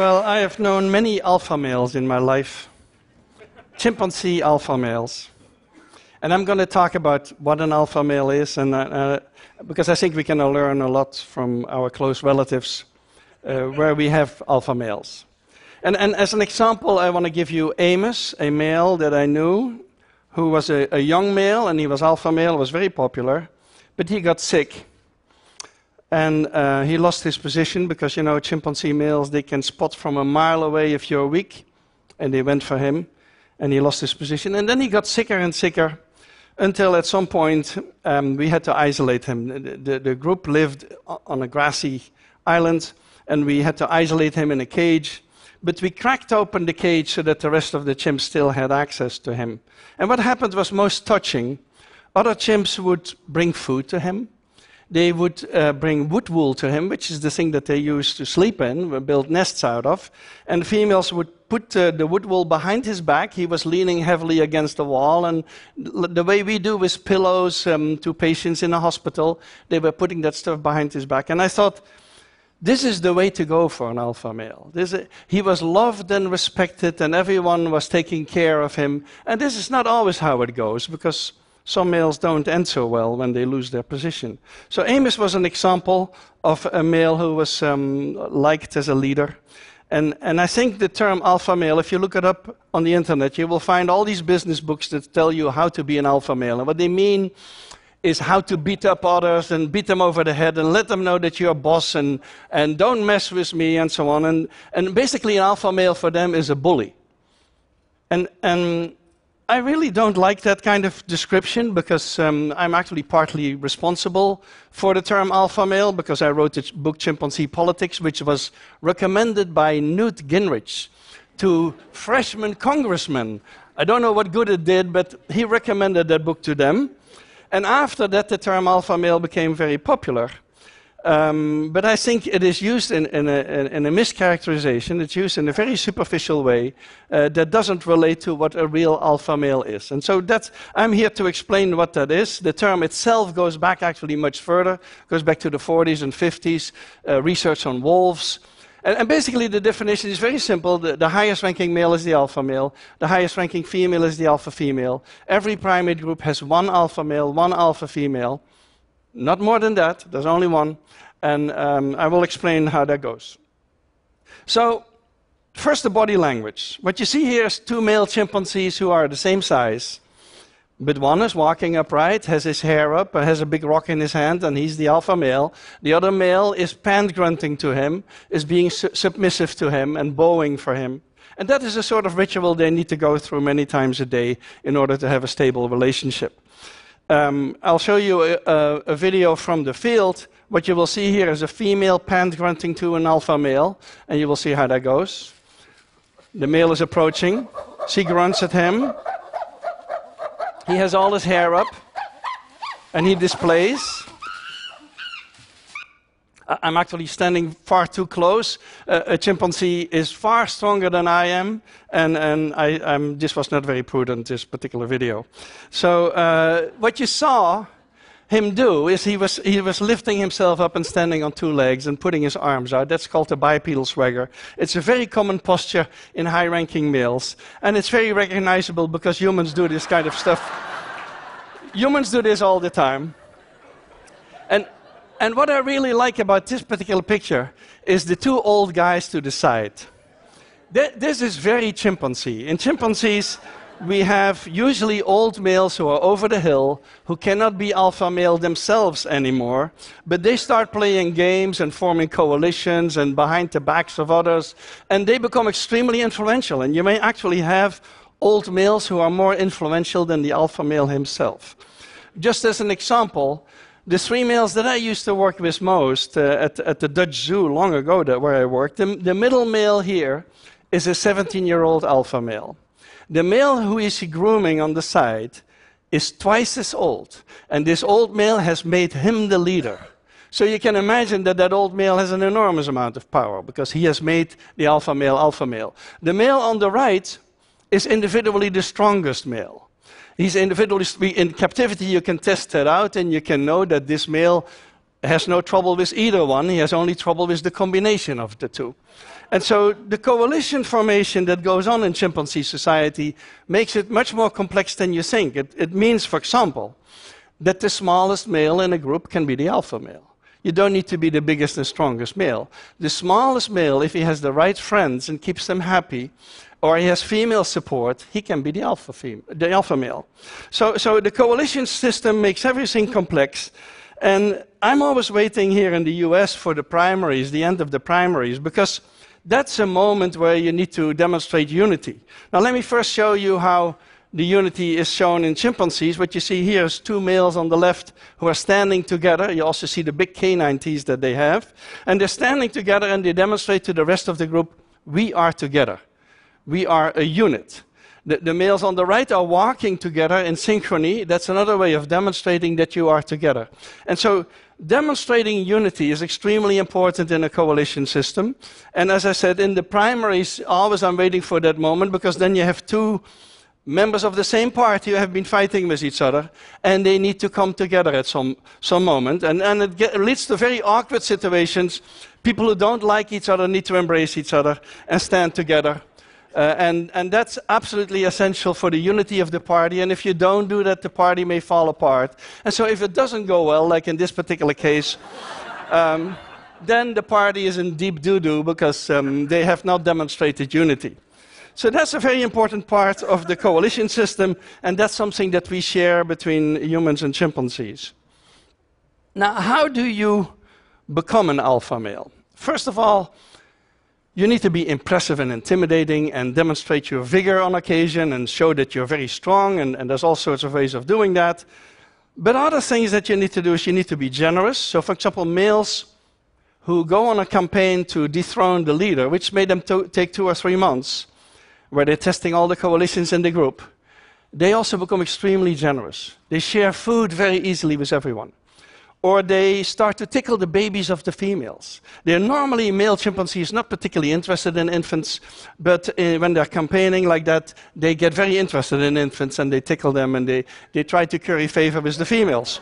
Well, I have known many alpha males in my life, chimpanzee alpha males. And I'm going to talk about what an alpha male is, and, uh, uh, because I think we can learn a lot from our close relatives uh, where we have alpha males. And, and, as an example, I want to give you Amos, a male that I knew, who was a, a young male, and he was alpha male, was very popular, but he got sick and uh, he lost his position because, you know, chimpanzee males, they can spot from a mile away if you're weak. And they went for him, and he lost his position. And then he got sicker and sicker until at some point um, we had to isolate him. The, the, the, group lived on a grassy island, and we had to isolate him in a cage. But we cracked open the cage so that the rest of the chimps still had access to him. And what happened was most touching. Other chimps would bring food to him they would uh, bring wood wool to him, which is the thing that they used to sleep in, build nests out of. And the females would put uh, the wood wool behind his back. He was leaning heavily against the wall. And the way we do with pillows um, to patients in a hospital, they were putting that stuff behind his back. And I thought, this is the way to go for an alpha male. This, he was loved and respected, and everyone was taking care of him. And this is not always how it goes, because some males don't end so well when they lose their position. So Amos was an example of a male who was um, liked as a leader. And, and I think the term alpha male, if you look it up on the internet, you will find all these business books that tell you how to be an alpha male. And what they mean is how to beat up others and beat them over the head and let them know that you're a boss and, and don't mess with me and so on. And, and basically, an alpha male for them is a bully. And, and I really don't like that kind of description because um, I'm actually partly responsible for the term alpha male because I wrote the book Chimpanzee Politics, which was recommended by Newt Gingrich to freshman congressmen. I don't know what good it did, but he recommended that book to them. And after that, the term alpha male became very popular. Um, but I think it is used in, in, a, in, a, mischaracterization. It's used in a very superficial way uh, that doesn't relate to what a real alpha male is. And so that's, I'm here to explain what that is. The term itself goes back actually much further, goes back to the 40s and 50s, uh, research on wolves. And, and, basically, the definition is very simple. The, the highest ranking male is the alpha male, the highest ranking female is the alpha female. Every primate group has one alpha male, one alpha female. Not more than that, there's only one. And um, I will explain how that goes. So, first, the body language. What you see here is two male chimpanzees who are the same size. But one is walking upright, has his hair up, has a big rock in his hand, and he's the alpha male. The other male is pant grunting to him, is being su submissive to him, and bowing for him. And that is a sort of ritual they need to go through many times a day in order to have a stable relationship. Um, I'll show you a, a, a, video from the field. What you will see here is a female pant grunting to an alpha male, and you will see how that goes. The male is approaching. She grunts at him. He has all his hair up, and he displays. I'm actually standing far too close. Uh, a chimpanzee is far stronger than I am, and, and I, I'm, this was not very prudent, this particular video. So, uh, what you saw him do is he was, he was lifting himself up and standing on two legs and putting his arms out. That's called the bipedal swagger. It's a very common posture in high ranking males, and it's very recognizable because humans do this kind of stuff. humans do this all the time. And what I really like about this particular picture is the two old guys to the side. This is very chimpanzee. In chimpanzees, we have usually old males who are over the hill, who cannot be alpha male themselves anymore, but they start playing games and forming coalitions and behind the backs of others, and they become extremely influential. And you may actually have old males who are more influential than the alpha male himself. Just as an example, the three males that I used to work with most uh, at, at the Dutch Zoo long ago, that where I worked, the, the middle male here is a 17 year old alpha male. The male who is grooming on the side is twice as old, and this old male has made him the leader. So you can imagine that that old male has an enormous amount of power because he has made the alpha male alpha male. The male on the right is individually the strongest male. He's individually in captivity. You can test that out, and you can know that this male has no trouble with either one. He has only trouble with the combination of the two. And so the coalition formation that goes on in chimpanzee society makes it much more complex than you think. It, it means, for example, that the smallest male in a group can be the alpha male. You don't need to be the biggest and strongest male. The smallest male, if he has the right friends and keeps them happy, or he has female support, he can be the alpha, fem- the alpha male. So, so the coalition system makes everything complex. And I'm always waiting here in the US for the primaries, the end of the primaries, because that's a moment where you need to demonstrate unity. Now, let me first show you how the unity is shown in chimpanzees. What you see here is two males on the left who are standing together. You also see the big canine teeth that they have. And they're standing together and they demonstrate to the rest of the group we are together. We are a unit. The, the, males on the right are walking together in synchrony. That's another way of demonstrating that you are together. And so, demonstrating unity is extremely important in a coalition system. And as I said, in the primaries, always I'm waiting for that moment because then you have two members of the same party who have been fighting with each other, and they need to come together at some, some moment. And, and it get, leads to very awkward situations. People who don't like each other need to embrace each other and stand together. Uh, and, and that's absolutely essential for the unity of the party. And if you don't do that, the party may fall apart. And so, if it doesn't go well, like in this particular case, um, then the party is in deep doo doo because um, they have not demonstrated unity. So that's a very important part of the coalition system, and that's something that we share between humans and chimpanzees. Now, how do you become an alpha male? First of all, you need to be impressive and intimidating and demonstrate your vigor on occasion and show that you're very strong, and, and there's all sorts of ways of doing that. But other things that you need to do is you need to be generous. So, for example, males who go on a campaign to dethrone the leader, which made them to take two or three months, where they're testing all the coalitions in the group, they also become extremely generous. They share food very easily with everyone. Or they start to tickle the babies of the females. They're normally male chimpanzees not particularly interested in infants, but uh, when they're campaigning like that, they get very interested in infants and they tickle them and they, they try to curry favor with the females.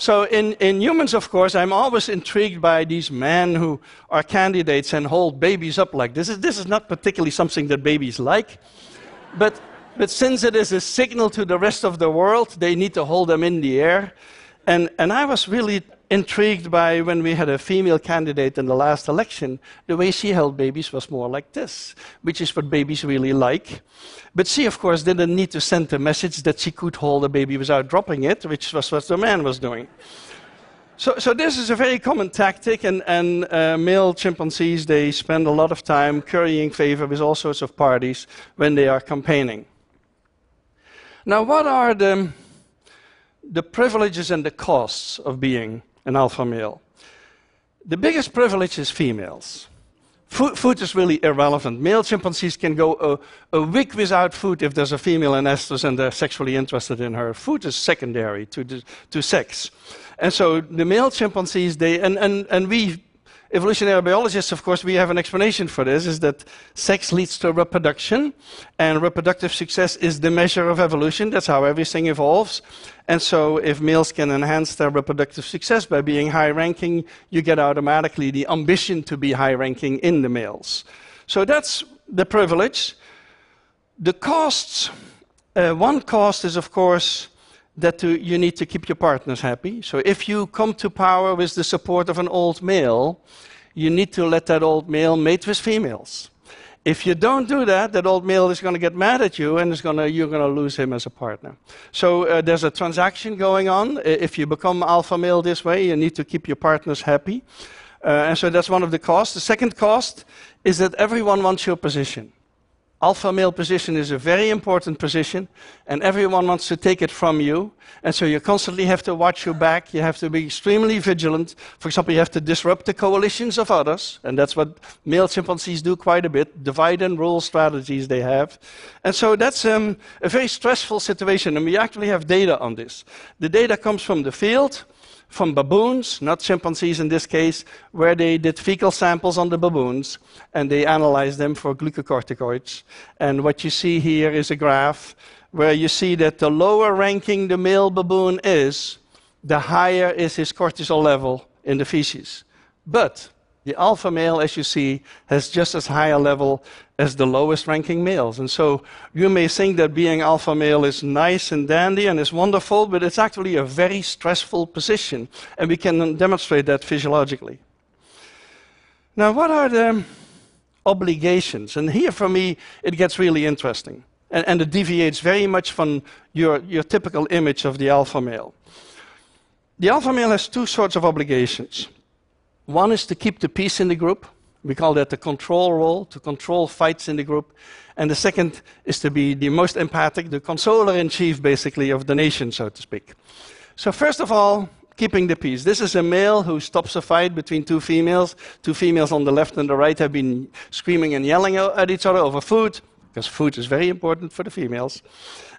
So in, in humans, of course, I'm always intrigued by these men who are candidates and hold babies up like this. This is not particularly something that babies like. But, but since it is a signal to the rest of the world, they need to hold them in the air. And, and I was really intrigued by when we had a female candidate in the last election, the way she held babies was more like this, which is what babies really like. But she, of course, didn't need to send a message that she could hold a baby without dropping it, which was what the man was doing. So, so this is a very common tactic, and, and uh, male chimpanzees, they spend a lot of time currying favor with all sorts of parties when they are campaigning. Now, what are the, the privileges and the costs of being an alpha male. The biggest privilege is females. Food, food, is really irrelevant. Male chimpanzees can go a, a, week without food if there's a female estrus and they're sexually interested in her. Food is secondary to, to sex. And so the male chimpanzees, they, and, and, and we evolutionary biologists, of course, we have an explanation for this, is that sex leads to reproduction, and reproductive success is the measure of evolution. That's how everything evolves. And so if males can enhance their reproductive success by being high ranking, you get automatically the ambition to be high ranking in the males. So that's the privilege. The costs, uh, one cost is, of course, that to, you need to keep your partners happy. So if you come to power with the support of an old male, you need to let that old male mate with females. If you don't do that, that old male is going to get mad at you and gonna, you're going to lose him as a partner. So uh, there's a transaction going on. If you become alpha male this way, you need to keep your partners happy. Uh, and so that's one of the costs. The second cost is that everyone wants your position alpha male position is a very important position, and everyone wants to take it from you. And so you constantly have to watch your back. You have to be extremely vigilant. For example, you have to disrupt the coalitions of others, and that's what male chimpanzees do quite a bit divide and rule strategies they have. And so that's um, a very stressful situation, and we actually have data on this. The data comes from the field from baboons, not chimpanzees in this case, where they did fecal samples on the baboons and they analyzed them for glucocorticoids. And what you see here is a graph where you see that the lower ranking the male baboon is, the higher is his cortisol level in the feces. But The alpha male, as you see, has just as high a level as the lowest ranking males. And so you may think that being alpha male is nice and dandy and is wonderful, but it's actually a very stressful position. And we can demonstrate that physiologically. Now, what are the obligations? And here, for me, it gets really interesting. And, and it deviates very much from your, your typical image of the alpha male. The alpha male has two sorts of obligations. One is to keep the peace in the group. We call that the control role, to control fights in the group. And the second is to be the most empathic, the consoler in chief, basically, of the nation, so to speak. So, first of all, keeping the peace. This is a male who stops a fight between two females. Two females on the left and the right have been screaming and yelling at each other over food, because food is very important for the females.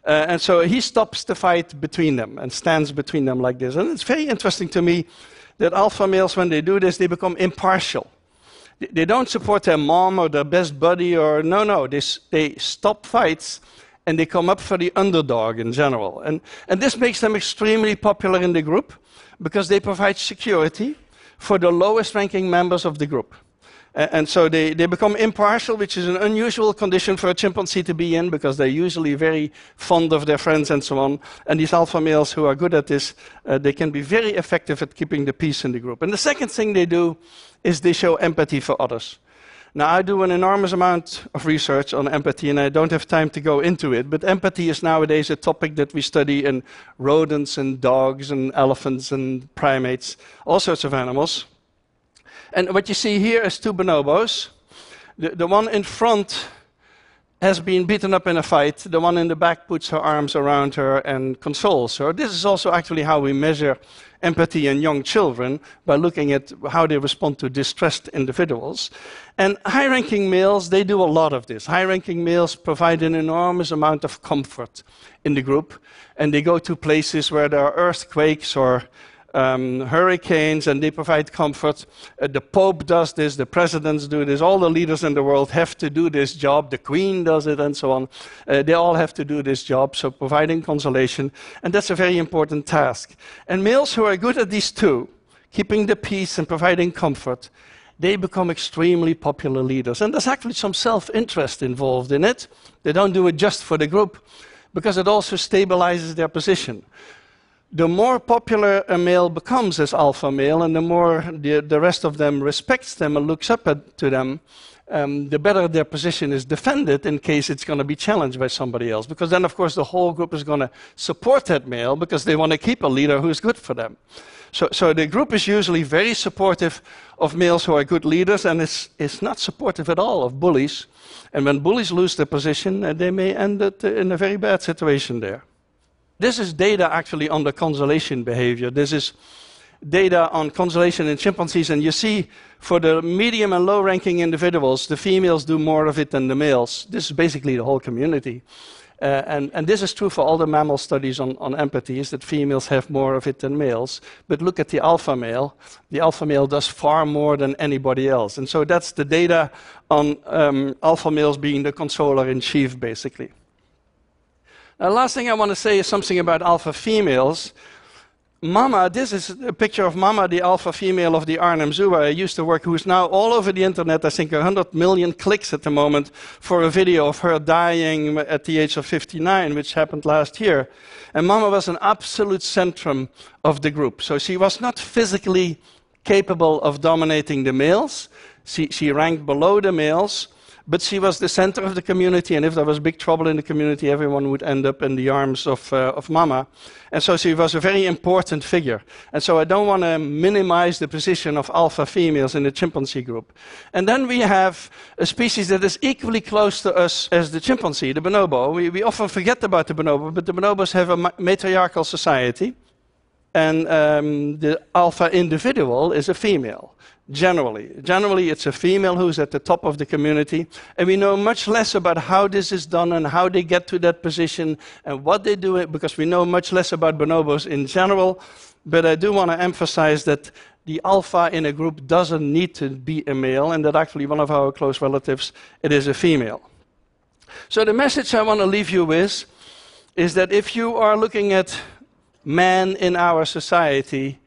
Uh, and so he stops the fight between them and stands between them like this. And it's very interesting to me that alpha males, when they do this, they become impartial. They don't support their mom or their best buddy, or no, no, they, they stop fights and they come up for the underdog in general. And, and this makes them extremely popular in the group because they provide security for the lowest ranking members of the group. And so they, they become impartial, which is an unusual condition for a chimpanzee to be in because they're usually very fond of their friends and so on. And these alpha males who are good at this, uh, they can be very effective at keeping the peace in the group. And the second thing they do is they show empathy for others. Now, I do an enormous amount of research on empathy, and I don't have time to go into it, but empathy is nowadays a topic that we study in rodents and dogs and elephants and primates, all sorts of animals. And what you see here is two bonobos. The, the one in front has been beaten up in a fight. The one in the back puts her arms around her and consoles her. This is also actually how we measure empathy in young children by looking at how they respond to distressed individuals. And high ranking males, they do a lot of this. High ranking males provide an enormous amount of comfort in the group, and they go to places where there are earthquakes or um, hurricanes and they provide comfort. Uh, the Pope does this, the presidents do this, all the leaders in the world have to do this job, the Queen does it, and so on. Uh, they all have to do this job, so providing consolation, and that's a very important task. And males who are good at these two, keeping the peace and providing comfort, they become extremely popular leaders. And there's actually some self interest involved in it. They don't do it just for the group, because it also stabilizes their position the more popular a male becomes as alpha male, and the more the, the rest of them respects them and looks up at, to them, um, the better their position is defended in case it's going to be challenged by somebody else. Because then, of course, the whole group is going to support that male because they want to keep a leader who's good for them. So, so the group is usually very supportive of males who are good leaders, and it's, it's not supportive at all of bullies. And when bullies lose their position, uh, they may end up in a very bad situation there. This is data actually on the consolation behavior. This is data on consolation in chimpanzees, and you see for the medium and low ranking individuals, the females do more of it than the males. This is basically the whole community. Uh, and, and, this is true for all the mammal studies on, on empathy, is that females have more of it than males. But look at the alpha male. The alpha male does far more than anybody else. And so that's the data on um, alpha males being the consoler in chief, basically. The last thing I want to say is something about alpha females. Mama, this is a picture of Mama, the alpha female of the Arnhem Zoo where I used to work, who's now all over the internet. I think 100 million clicks at the moment for a video of her dying at the age of 59, which happened last year. And Mama was an absolute centrum of the group. So she was not physically capable of dominating the males. She, she ranked below the males but she was the center of the community, and if there was big trouble in the community, everyone would end up in the arms of, uh, of Mama. And so she was a very important figure. And so I don't want to minimize the position of alpha females in the chimpanzee group. And then we have a species that is equally close to us as the chimpanzee, the bonobo. We, we often forget about the bonobo, but the bonobos have a matriarchal society. And um, the alpha individual is a female generally. Generally, it's a female who's at the top of the community, and we know much less about how this is done and how they get to that position and what they do, it because we know much less about bonobos in general. But I do want to emphasize that the alpha in a group doesn't need to be a male, and that actually one of our close relatives, it is a female. So the message I want to leave you with is that if you are looking at men in our society,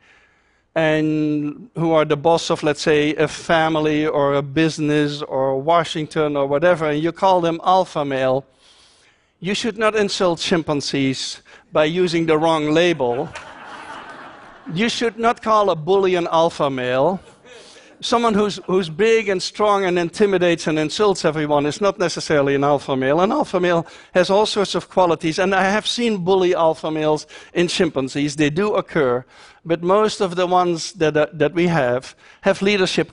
and who are the boss of, let's say, a family or a business or Washington or whatever, and you call them alpha male, you should not insult chimpanzees by using the wrong label. you should not call a bully an alpha male someone who's, who's big and strong and intimidates and insults everyone is not necessarily an alpha male. An alpha male has all sorts of qualities, and I have seen bully alpha males in chimpanzees. They do occur, but most of the ones that, uh, that we have have leadership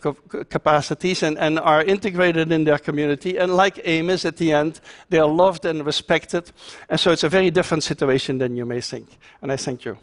capacities and, and are integrated in their community. And like Amos at the end, they are loved and respected. And so it's a very different situation than you may think. And I thank you.